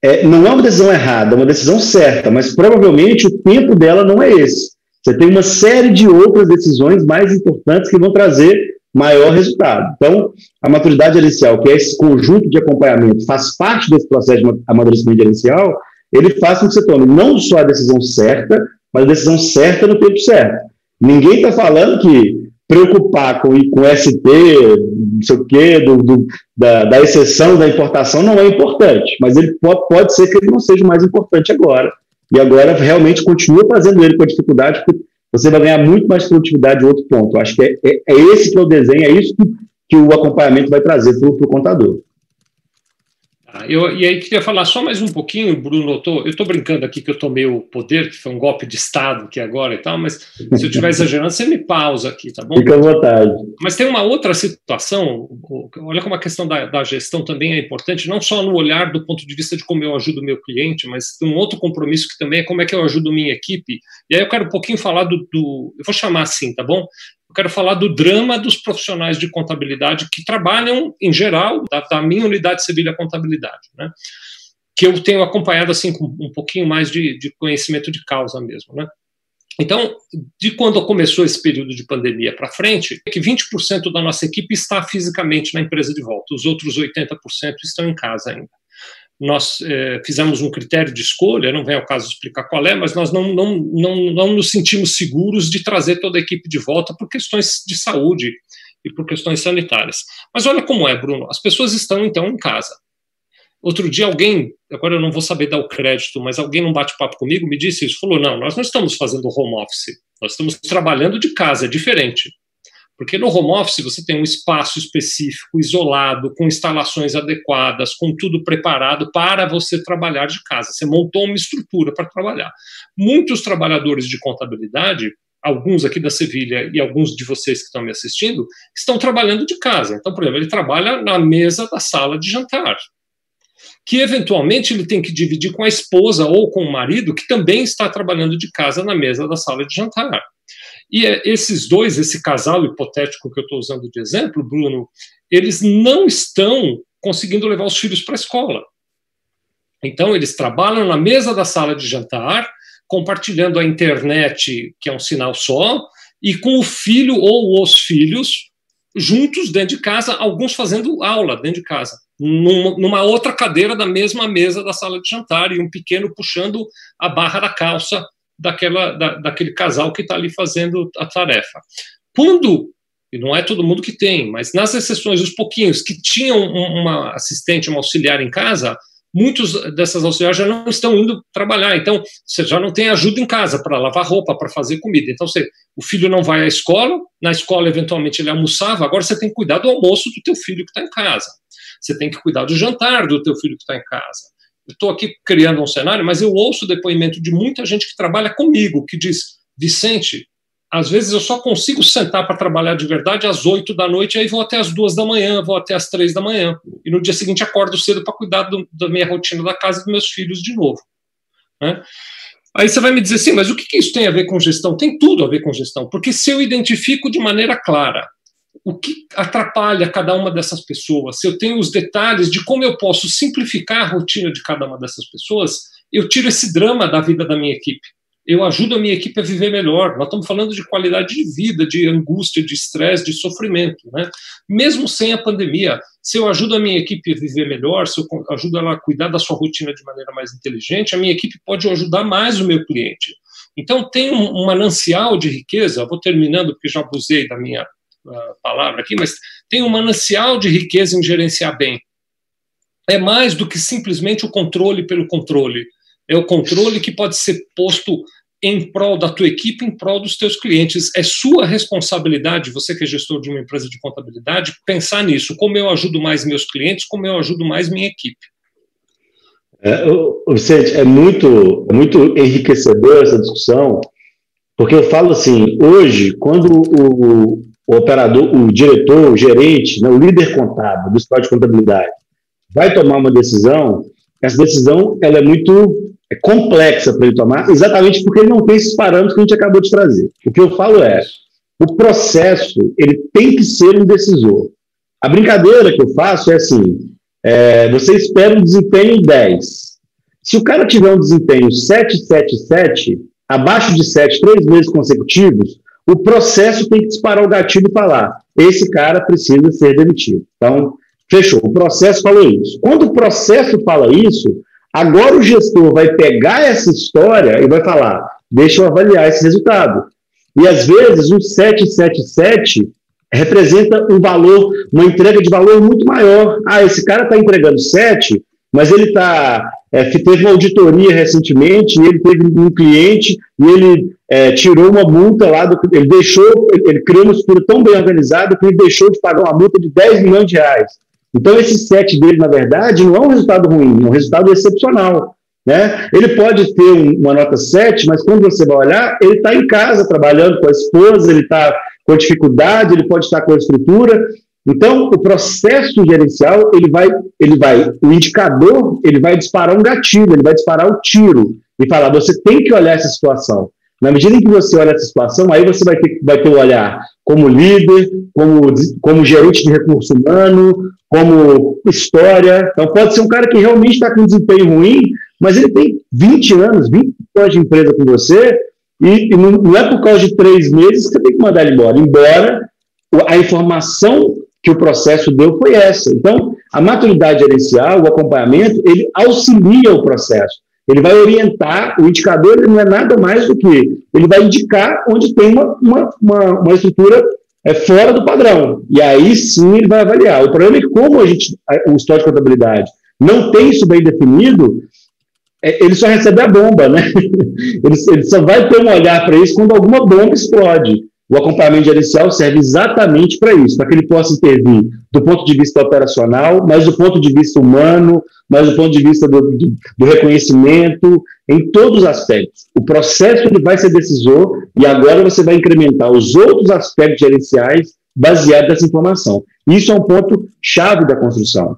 é, não é uma decisão errada, é uma decisão certa, mas provavelmente o tempo dela não é esse. Você tem uma série de outras decisões mais importantes que vão trazer maior resultado. Então, a maturidade gerencial, que é esse conjunto de acompanhamento, faz parte desse processo de amadurecimento gerencial, ele faz com que você tome não só a decisão certa, mas a decisão certa no tempo certo. Ninguém está falando que preocupar com, com ST, não sei o quê, do, do, da, da, exceção da importação não é importante, mas ele pode, pode ser que ele não seja mais importante agora. E agora realmente continua fazendo ele com dificuldade, porque você vai ganhar muito mais produtividade em outro ponto. Eu acho que é, é, é, esse que é o desenho, é isso que, que o acompanhamento vai trazer para o contador. Eu, e aí queria falar só mais um pouquinho, Bruno. Eu estou brincando aqui que eu tomei o poder, que foi um golpe de Estado aqui agora e tal, mas se eu estiver exagerando, você me pausa aqui, tá bom? Fica à vontade. Mas tem uma outra situação, olha como a questão da, da gestão também é importante, não só no olhar do ponto de vista de como eu ajudo o meu cliente, mas tem um outro compromisso que também é como é que eu ajudo minha equipe. E aí eu quero um pouquinho falar do, do eu vou chamar assim, tá bom? Quero falar do drama dos profissionais de contabilidade que trabalham, em geral, da, da minha unidade Sevilha Contabilidade, né? que eu tenho acompanhado assim com um pouquinho mais de, de conhecimento de causa mesmo. Né? Então, de quando começou esse período de pandemia para frente, é que 20% da nossa equipe está fisicamente na empresa de volta, os outros 80% estão em casa ainda nós é, fizemos um critério de escolha, não vem ao caso explicar qual é, mas nós não, não, não, não nos sentimos seguros de trazer toda a equipe de volta por questões de saúde e por questões sanitárias. Mas olha como é, Bruno, as pessoas estão então em casa. Outro dia alguém, agora eu não vou saber dar o crédito, mas alguém num bate-papo comigo me disse isso, falou, não, nós não estamos fazendo home office, nós estamos trabalhando de casa, é diferente. Porque no home office você tem um espaço específico, isolado, com instalações adequadas, com tudo preparado para você trabalhar de casa. Você montou uma estrutura para trabalhar. Muitos trabalhadores de contabilidade, alguns aqui da Sevilha e alguns de vocês que estão me assistindo, estão trabalhando de casa. Então, por exemplo, ele trabalha na mesa da sala de jantar. Que eventualmente ele tem que dividir com a esposa ou com o marido, que também está trabalhando de casa na mesa da sala de jantar. E é, esses dois, esse casal hipotético que eu estou usando de exemplo, Bruno, eles não estão conseguindo levar os filhos para a escola. Então, eles trabalham na mesa da sala de jantar, compartilhando a internet, que é um sinal só, e com o filho ou os filhos juntos dentro de casa, alguns fazendo aula dentro de casa, numa, outra cadeira da mesma mesa da sala de jantar, e um pequeno puxando a barra da calça daquela, da, daquele casal que está ali fazendo a tarefa. Quando, e não é todo mundo que tem, mas nas exceções, os pouquinhos que tinham uma assistente, uma auxiliar em casa, muitos dessas auxiliares já não estão indo trabalhar, então você já não tem ajuda em casa para lavar roupa, para fazer comida. Então você, o filho não vai à escola, na escola eventualmente ele almoçava, agora você tem que cuidar do almoço do teu filho que está em casa. Você tem que cuidar do jantar do teu filho que está em casa. Estou aqui criando um cenário, mas eu ouço depoimento de muita gente que trabalha comigo, que diz, Vicente, às vezes eu só consigo sentar para trabalhar de verdade às oito da noite, aí vou até às duas da manhã, vou até às três da manhã. E no dia seguinte acordo cedo para cuidar do, da minha rotina da casa e dos meus filhos de novo. Né? Aí você vai me dizer assim, mas o que, que isso tem a ver com gestão? Tem tudo a ver com gestão, porque se eu identifico de maneira clara o que atrapalha cada uma dessas pessoas, se eu tenho os detalhes de como eu posso simplificar a rotina de cada uma dessas pessoas, eu tiro esse drama da vida da minha equipe eu ajudo a minha equipe a viver melhor. Nós estamos falando de qualidade de vida, de angústia, de estresse, de sofrimento. Né? Mesmo sem a pandemia, se eu ajudo a minha equipe a viver melhor, se eu ajudo ela a cuidar da sua rotina de maneira mais inteligente, a minha equipe pode ajudar mais o meu cliente. Então, tem um, manancial de riqueza, vou terminando porque já abusei da minha palavra aqui, mas tem um manancial de riqueza em gerenciar bem. É mais do que simplesmente o controle pelo controle é o controle que pode ser posto em prol da tua equipe, em prol dos teus clientes. É sua responsabilidade, você que é gestor de uma empresa de contabilidade, pensar nisso. Como eu ajudo mais meus clientes, como eu ajudo mais minha equipe. É, Vicente, é muito, muito enriquecedor essa discussão, porque eu falo assim, hoje, quando o, o operador, o diretor, o gerente, né, o líder contábil do escritório de contabilidade vai tomar uma decisão, essa decisão ela é muito é complexa para ele tomar, exatamente porque ele não tem esses parâmetros que a gente acabou de trazer. O que eu falo é, o processo ele tem que ser um decisor. A brincadeira que eu faço é assim, é, você espera um desempenho 10. Se o cara tiver um desempenho 777, abaixo de 7, três meses consecutivos, o processo tem que disparar o gatilho e falar: esse cara precisa ser demitido. Então, fechou. O processo falou isso. Quando o processo fala isso, Agora o gestor vai pegar essa história e vai falar: deixa eu avaliar esse resultado. E às vezes o 777 representa um valor, uma entrega de valor muito maior. Ah, esse cara está entregando 7, mas ele tá, é, teve uma auditoria recentemente, ele teve um cliente e ele é, tirou uma multa lá, do, ele deixou, ele criou uma estrutura tão bem organizada que ele deixou de pagar uma multa de 10 milhões de reais. Então, esse set dele, na verdade, não é um resultado ruim, é um resultado excepcional. Né? Ele pode ter uma nota 7, mas quando você vai olhar, ele está em casa trabalhando com a esposa, ele está com dificuldade, ele pode estar com a estrutura. Então, o processo gerencial, ele vai, ele vai, o indicador, ele vai disparar um gatilho, ele vai disparar o um tiro e falar: você tem que olhar essa situação. Na medida em que você olha essa situação, aí você vai ter, vai ter o olhar como líder, como, como gerente de recurso humano, como história. Então, pode ser um cara que realmente está com desempenho ruim, mas ele tem 20 anos, 20 anos de empresa com você, e, e não, não, é por causa de três meses que você tem que mandar ele embora. Embora a informação que o processo deu foi essa. Então, a maturidade gerencial, o acompanhamento, ele auxilia o processo. Ele vai orientar, o indicador ele não é nada mais do que ele vai indicar onde tem uma, uma, uma, uma estrutura é, fora do padrão. E aí sim ele vai avaliar. O problema é que, como a gente, o histórico de contabilidade não tem isso bem definido, é, ele só recebe a bomba, né? (laughs) Ele, ele só vai ter um olhar para isso quando alguma bomba explode. O acompanhamento gerencial serve exatamente para isso, para que ele possa intervir do ponto de vista operacional, mas do ponto de vista humano, mas do ponto de vista do, do, do reconhecimento, em todos os aspectos. O processo ele vai ser decisor e agora você vai incrementar os outros aspectos gerenciais baseados nessa informação. Isso é um ponto chave da construção.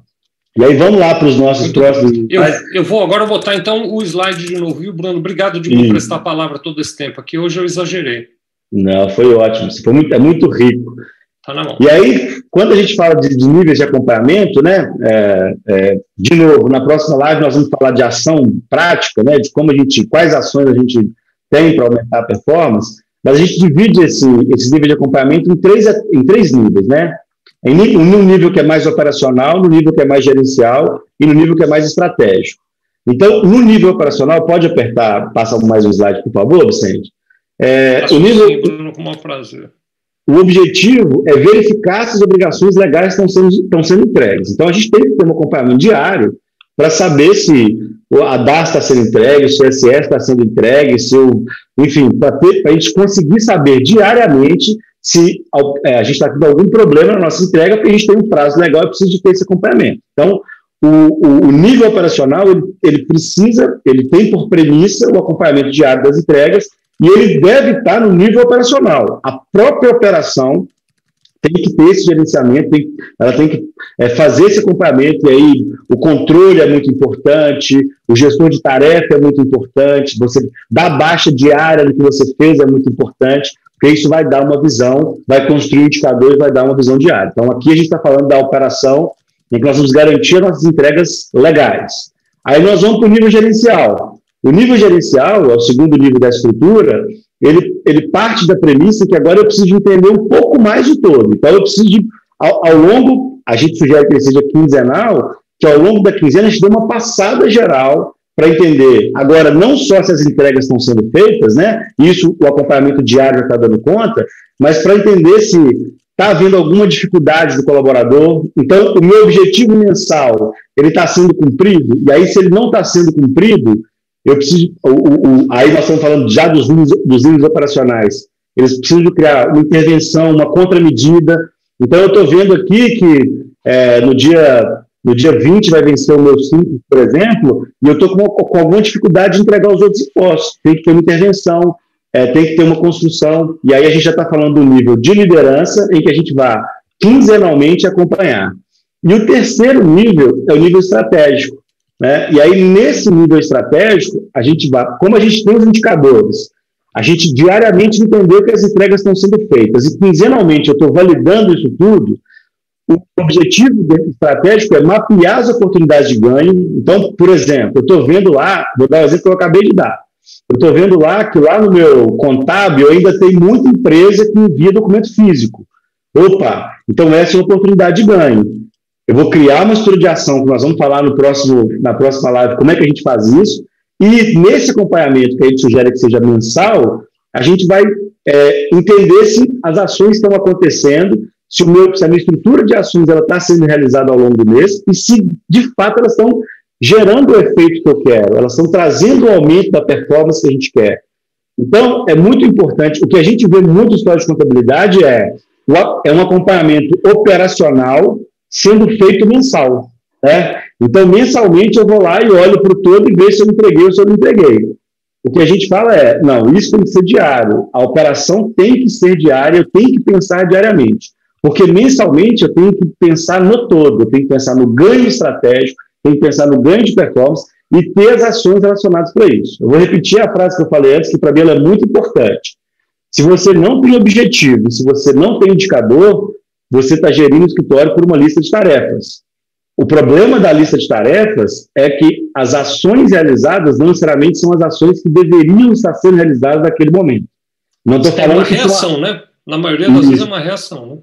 E aí vamos lá para os nossos próximos. Eu, eu, vou agora botar então o slide de novo, viu, Bruno? Obrigado de me prestar a palavra todo esse tempo aqui. Hoje eu exagerei. Não, foi ótimo. Foi muito, é muito rico. Tá. E aí, quando a gente fala de, de níveis de acompanhamento, né, é, é, de novo, na próxima live nós vamos falar de ação prática, né, de como a gente, quais ações a gente tem para aumentar a performance, mas a gente divide esse, esse nível de acompanhamento em três, em três níveis, né? Em um nível que é mais operacional, no nível que é mais gerencial e no nível que é mais estratégico. Então, no nível operacional, pode apertar, passa mais um slide, por favor, Vicente. É, o nível, sim. O objetivo é verificar se as obrigações legais estão sendo, estão sendo entregues. Então, a gente tem que ter um acompanhamento diário para saber se a DAS está sendo entregue, se o SS está sendo entregue, se o, enfim, para a gente conseguir saber diariamente se é, a gente está tendo algum problema na nossa entrega, porque a gente tem um prazo legal e precisa de ter esse acompanhamento. Então, o, o, o nível operacional, ele, ele, precisa, ele tem por premissa o acompanhamento diário das entregas e ele deve estar no nível operacional. A própria operação tem que ter esse gerenciamento, tem, ela tem que é, fazer esse acompanhamento, e aí o controle é muito importante, o gestor de tarefa é muito importante, você dar baixa diária do que você fez é muito importante, porque isso vai dar uma visão, vai construir indicadores, vai dar uma visão diária. Então, aqui a gente está falando da operação em que nós vamos garantir nossas entregas legais. Aí nós vamos para o nível gerencial. O nível gerencial, é o segundo nível da estrutura, ele, ele parte da premissa que agora eu preciso entender um pouco mais o todo. Então, eu preciso de, ao, ao longo, a gente sugere que ele seja quinzenal, que ao longo da quinzena a gente dê uma passada geral para entender, agora, não só se as entregas estão sendo feitas, né? Isso o acompanhamento diário está dando conta, mas para entender se está havendo alguma dificuldade do colaborador. Então, o meu objetivo mensal, ele está sendo cumprido, e aí, se ele não está sendo cumprido, eu preciso. O, o, aí nós estamos falando já dos níveis, dos operacionais. Eles precisam criar uma intervenção, uma contramedida. Então, eu estou vendo aqui que é, no, dia, no dia 20 vai vencer o meu simples, por exemplo, e eu estou com, com, alguma dificuldade de entregar os outros impostos. Tem que ter uma intervenção, é, tem que ter uma construção. E aí a gente já está falando do nível de liderança, em que a gente vai quinzenalmente acompanhar. E o terceiro nível é o nível estratégico. Né? E aí, nesse nível estratégico, a gente vai, como a gente tem os indicadores, a gente diariamente entendeu que as entregas estão sendo feitas, e quinzenalmente eu estou validando isso tudo, o objetivo estratégico é mapear as oportunidades de ganho. Então, por exemplo, eu estou vendo lá, vou dar o um exemplo que eu acabei de dar. Eu estou vendo lá que lá no meu contábil ainda tem muita empresa que envia documento físico. Opa, então essa é uma oportunidade de ganho. Eu vou criar uma estrutura de ação que nós vamos falar no próximo, na próxima live como é que a gente faz isso. E nesse acompanhamento que a gente sugere que seja mensal, a gente vai é, entender se as ações estão acontecendo, se, o meu, se a minha estrutura de ações está sendo realizada ao longo do mês e se de fato elas estão gerando o efeito que eu quero, elas estão trazendo o aumento da performance que a gente quer. Então, é muito importante. O que a gente vê muito em história de contabilidade é, é um acompanhamento operacional sendo feito mensal. Né? Então, mensalmente, eu vou lá e olho para o todo e vejo se eu entreguei ou se eu não entreguei. O que a gente fala é, não, isso tem que ser diário. A operação tem que ser diária, eu tenho que pensar diariamente. Porque mensalmente eu tenho que pensar no todo, eu tenho que pensar no ganho estratégico, tenho que pensar no ganho de performance e ter as ações relacionadas para isso. Eu vou repetir a frase que eu falei antes, que para mim ela é muito importante. Se você não tem objetivo, se você não tem indicador, você está gerindo o escritório por uma lista de tarefas. O problema da lista de tarefas é que as ações realizadas não necessariamente são as ações que deveriam estar sendo realizadas naquele momento. Não estou falando é uma reação, né? Na maioria das Isso. vezes é uma reação, né?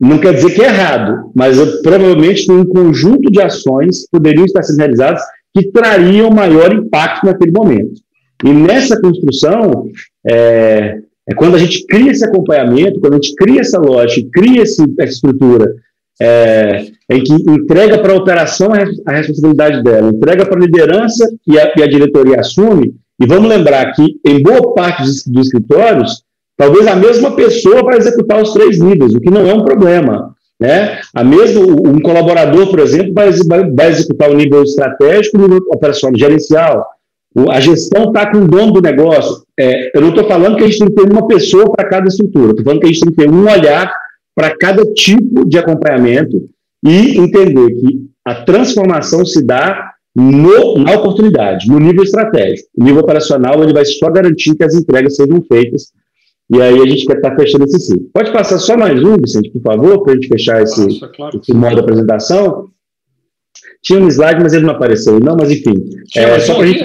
Não quer dizer que é errado, mas eu, provavelmente tem um conjunto de ações que poderiam estar sendo realizadas que trariam maior impacto naquele momento. E nessa construção, é, é quando a gente cria esse acompanhamento, quando a gente cria essa lógica, cria esse, essa estrutura, é, em que entrega para a operação a, responsabilidade dela, entrega para a liderança e a, e a, diretoria assume. E vamos lembrar que, em boa parte dos, dos escritórios, talvez a mesma pessoa vai executar os três níveis, o que não é um problema. Né? A mesmo, um colaborador, por exemplo, vai, vai executar o nível estratégico, o nível operacional gerencial. A gestão está com o dono do negócio. É, eu não estou falando que a gente tem que ter uma pessoa para cada estrutura, estou falando que a gente tem que ter um olhar para cada tipo de acompanhamento e entender que a transformação se dá no, na oportunidade, no nível estratégico. O nível operacional ele vai só garantir que as entregas sejam feitas e aí a gente quer estar tá fechando esse ciclo. Pode passar só mais um, Vicente, por favor, para a gente fechar esse, Nossa, claro. esse modo de apresentação. Tinha um slide, mas ele não apareceu. Não, mas enfim. É, só gente...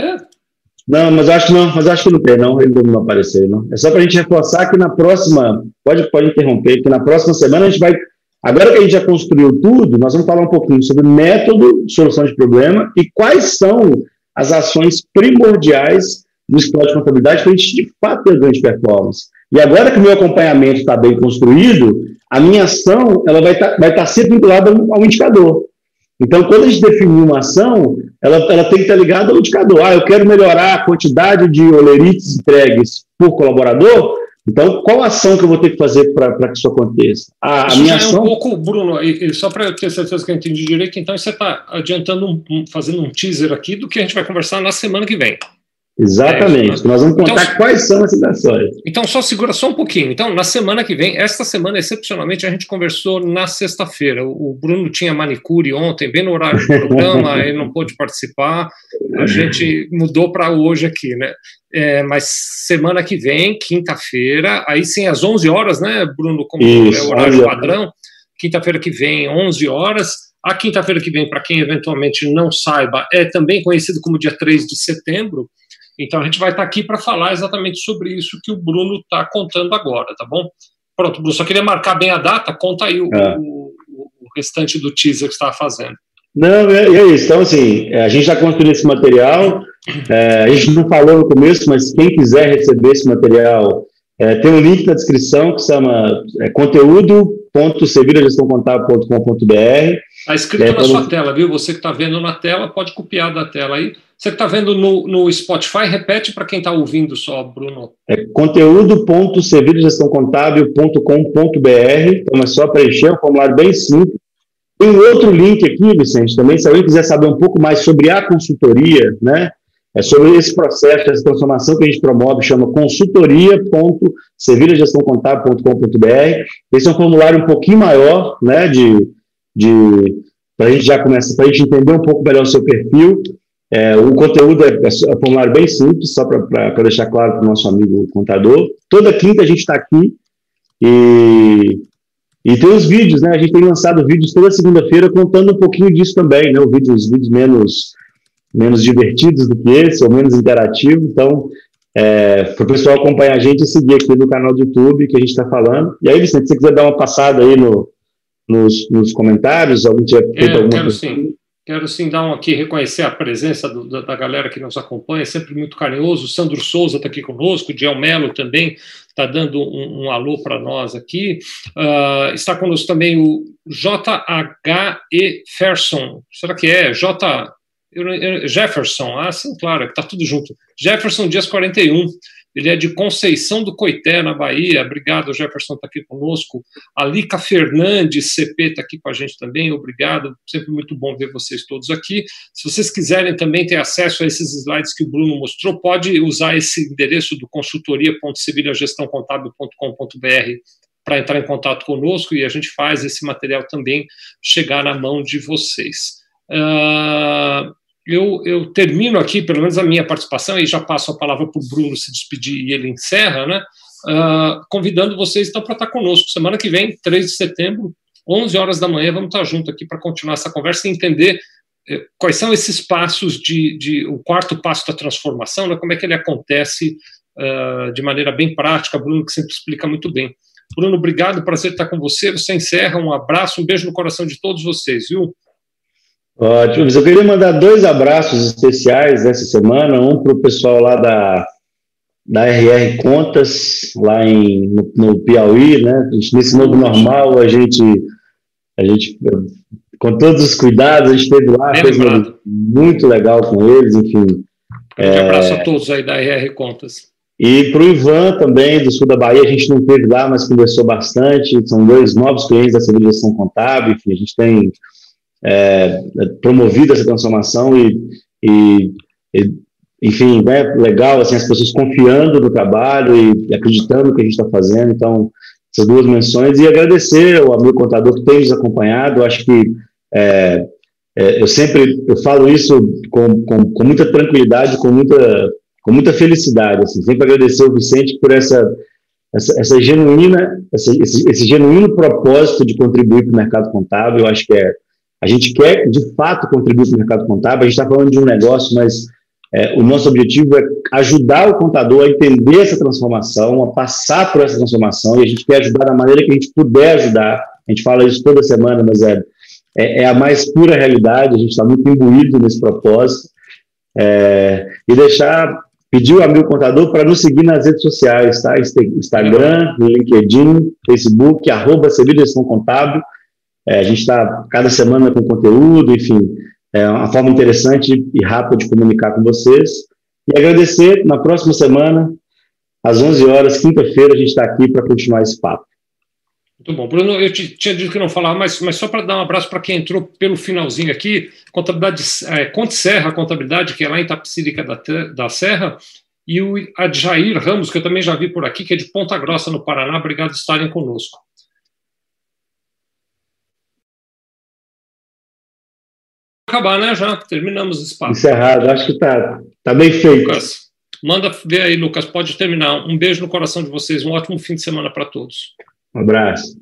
Não, mas acho que não, mas acho que não tem, não. Ele não apareceu, não. É só para a gente reforçar que na próxima, pode, pode interromper, que na próxima semana a gente vai. Agora que a gente já construiu tudo, nós vamos falar um pouquinho sobre método, solução de problema e quais são as ações primordiais do escola de contabilidade para a gente de fato ter grande performance. E agora que o meu acompanhamento está bem construído, a minha ação ela vai estar tá, vai tá sempre vinculada ao indicador. Então, quando a gente define uma ação, ela, ela tem que estar ligada ao indicador. Ah, eu quero melhorar a quantidade de olerites entregues por colaborador, então, qual ação que eu vou ter que fazer para que isso aconteça? A, a minha ação... é um pouco, Bruno, e, e só para ter certeza que eu entendi direito, então você está adiantando, um, um, fazendo um teaser aqui do que a gente vai conversar na semana que vem. Exatamente. É, nós vamos contar então, quais são essas ações. Então, só segura só um pouquinho. Então, na semana que vem, esta semana, excepcionalmente, a gente conversou na sexta-feira. O Bruno tinha manicure ontem, bem no horário do programa, (laughs) ele não pôde participar. A gente mudou para hoje aqui, né? É, mas semana que vem, quinta-feira, aí sim às 11 horas, né, Bruno, como Isso, é o horário padrão. Quinta-feira que vem, 11 horas. A quinta-feira que vem, para quem eventualmente não saiba, é também conhecido como dia 3 de setembro. Então a gente vai estar aqui para falar exatamente sobre isso que o Bruno está contando agora, tá bom? Pronto, Bruno, só queria marcar bem a data, conta aí o, é. o, o restante do teaser que você estava fazendo. Não, é, é, isso. Então, assim, é, a gente já construiu esse material. É, a gente não falou no começo, mas quem quiser receber esse material, é, tem um link na descrição que se chama é, conteúdo.sevilhagestãocontábil.com.br. Está escrito é, na sua tela, viu? Você que está vendo na tela, pode copiar da tela aí. Você está vendo no, no Spotify, repete para quem está ouvindo só, Bruno. É conteúdo.servidogestãocontábil.com.br. Então é só preencher, um formulário bem simples. Tem um outro link aqui, Vicente, também, se alguém quiser saber um pouco mais sobre a consultoria, né? É sobre esse processo, essa transformação que a gente promove, chama consultoria.servilhagestãocontábil.com.br. Esse é um formulário um pouquinho maior, né? De, de para a gente já começar, para a gente entender um pouco melhor o seu perfil. É, o conteúdo é, é, um formulário bem simples, só para deixar claro para o nosso amigo contador. Toda quinta a gente está aqui e, e tem os vídeos, né? A gente tem lançado vídeos toda segunda-feira contando um pouquinho disso também, né? Os vídeos, menos, menos divertidos do que esse, ou menos interativos. Então, é, para o pessoal acompanhar a gente e seguir aqui no canal do YouTube que a gente está falando. E aí, Vicente, se você quiser dar uma passada aí no, nos, nos comentários, alguém tiver feito é, alguma coisa. Sim. Quero sim dar um aqui, reconhecer a presença do, da, da, galera que nos acompanha, sempre muito carinhoso. O Sandro Souza está aqui conosco, o Diel Melo também está dando um, um alô para nós aqui. Uh, está conosco também o J.H.E. Ferson. Será que é? J. Jefferson, ah, sim, claro, está tudo junto. Jefferson Dias 41. Ele é de Conceição do Coité, na Bahia. Obrigado, Jefferson, está aqui conosco. A Fernandes, CP, está aqui com a gente também. Obrigado. Sempre muito bom ver vocês todos aqui. Se vocês quiserem também ter acesso a esses slides que o Bruno mostrou, pode usar esse endereço do consultoria.sevilhagestãocontábil.com.br para entrar em contato conosco e a gente faz esse material também chegar na mão de vocês. Uh, eu, eu, termino aqui, pelo menos a minha participação, e já passo a palavra para o Bruno se despedir e ele encerra, né? Uh, convidando vocês então para estar conosco semana que vem, 3 de setembro, 11 horas da manhã, vamos estar junto aqui para continuar essa conversa e entender eh, quais são esses passos de, de, o quarto passo da transformação, né? Como é que ele acontece uh, de maneira bem prática, Bruno que sempre explica muito bem. Bruno, obrigado, prazer estar com você. Você encerra, um abraço, um beijo no coração de todos vocês, viu? Ótimo. Eu queria mandar dois abraços especiais essa semana, um para o pessoal lá da, da RR Contas, lá em, no, no Piauí, né? Nesse novo normal, a gente, a gente, com todos os cuidados, a gente esteve lá, Bem fez muito legal com eles, enfim. Um é, abraço a todos aí da RR Contas. E para o Ivan também, do sul da Bahia, a gente não teve lá, mas conversou bastante. São dois novos clientes da Civilização Contábil, enfim, a gente tem é, promovido essa transformação e, e, e enfim, né, legal, assim, as pessoas confiando no trabalho e, acreditando no que a gente está fazendo, então, essas duas menções, e agradecer ao amigo contador que tem nos acompanhado, acho que é, é, eu sempre, eu falo isso com, com, com, muita tranquilidade, com muita, com muita felicidade, assim, sempre agradecer o Vicente por essa, essa, essa genuína, essa, esse, esse, genuíno propósito de contribuir para o mercado contábil. Eu acho que é, a gente quer de fato contribuir para o mercado contábil. A gente está falando de um negócio, mas é, o nosso objetivo é ajudar o contador a entender essa transformação, a passar por essa transformação, e a gente quer ajudar da maneira que a gente puder ajudar. A gente fala isso toda semana, mas é, é, é a mais pura realidade. A gente está muito imbuído nesse propósito. É, e deixar pedir o amigo contador para nos seguir nas redes sociais, tá? Instagram, LinkedIn, Facebook, arroba Contábil. É, a gente está cada semana com conteúdo, enfim, é uma forma interessante e rápida de comunicar com vocês. E agradecer, na próxima semana, às 11 horas, quinta-feira, a gente está aqui para continuar esse papo. Muito bom. Bruno, eu te, tinha dito que não falava, mas, mas só para dar um abraço para quem entrou pelo finalzinho aqui, contabilidade, é, Conte Serra, contabilidade, que é lá em Tapicírica da, da Serra, e o Adjair Ramos, que eu também já vi por aqui, que é de Ponta Grossa, no Paraná. Obrigado por estarem conosco. Acabar, né? Já terminamos esse papo. Encerrado, acho que está tá bem feito. Lucas, manda ver aí, Lucas, pode terminar. Um beijo no coração de vocês, um ótimo fim de semana para todos. Um abraço.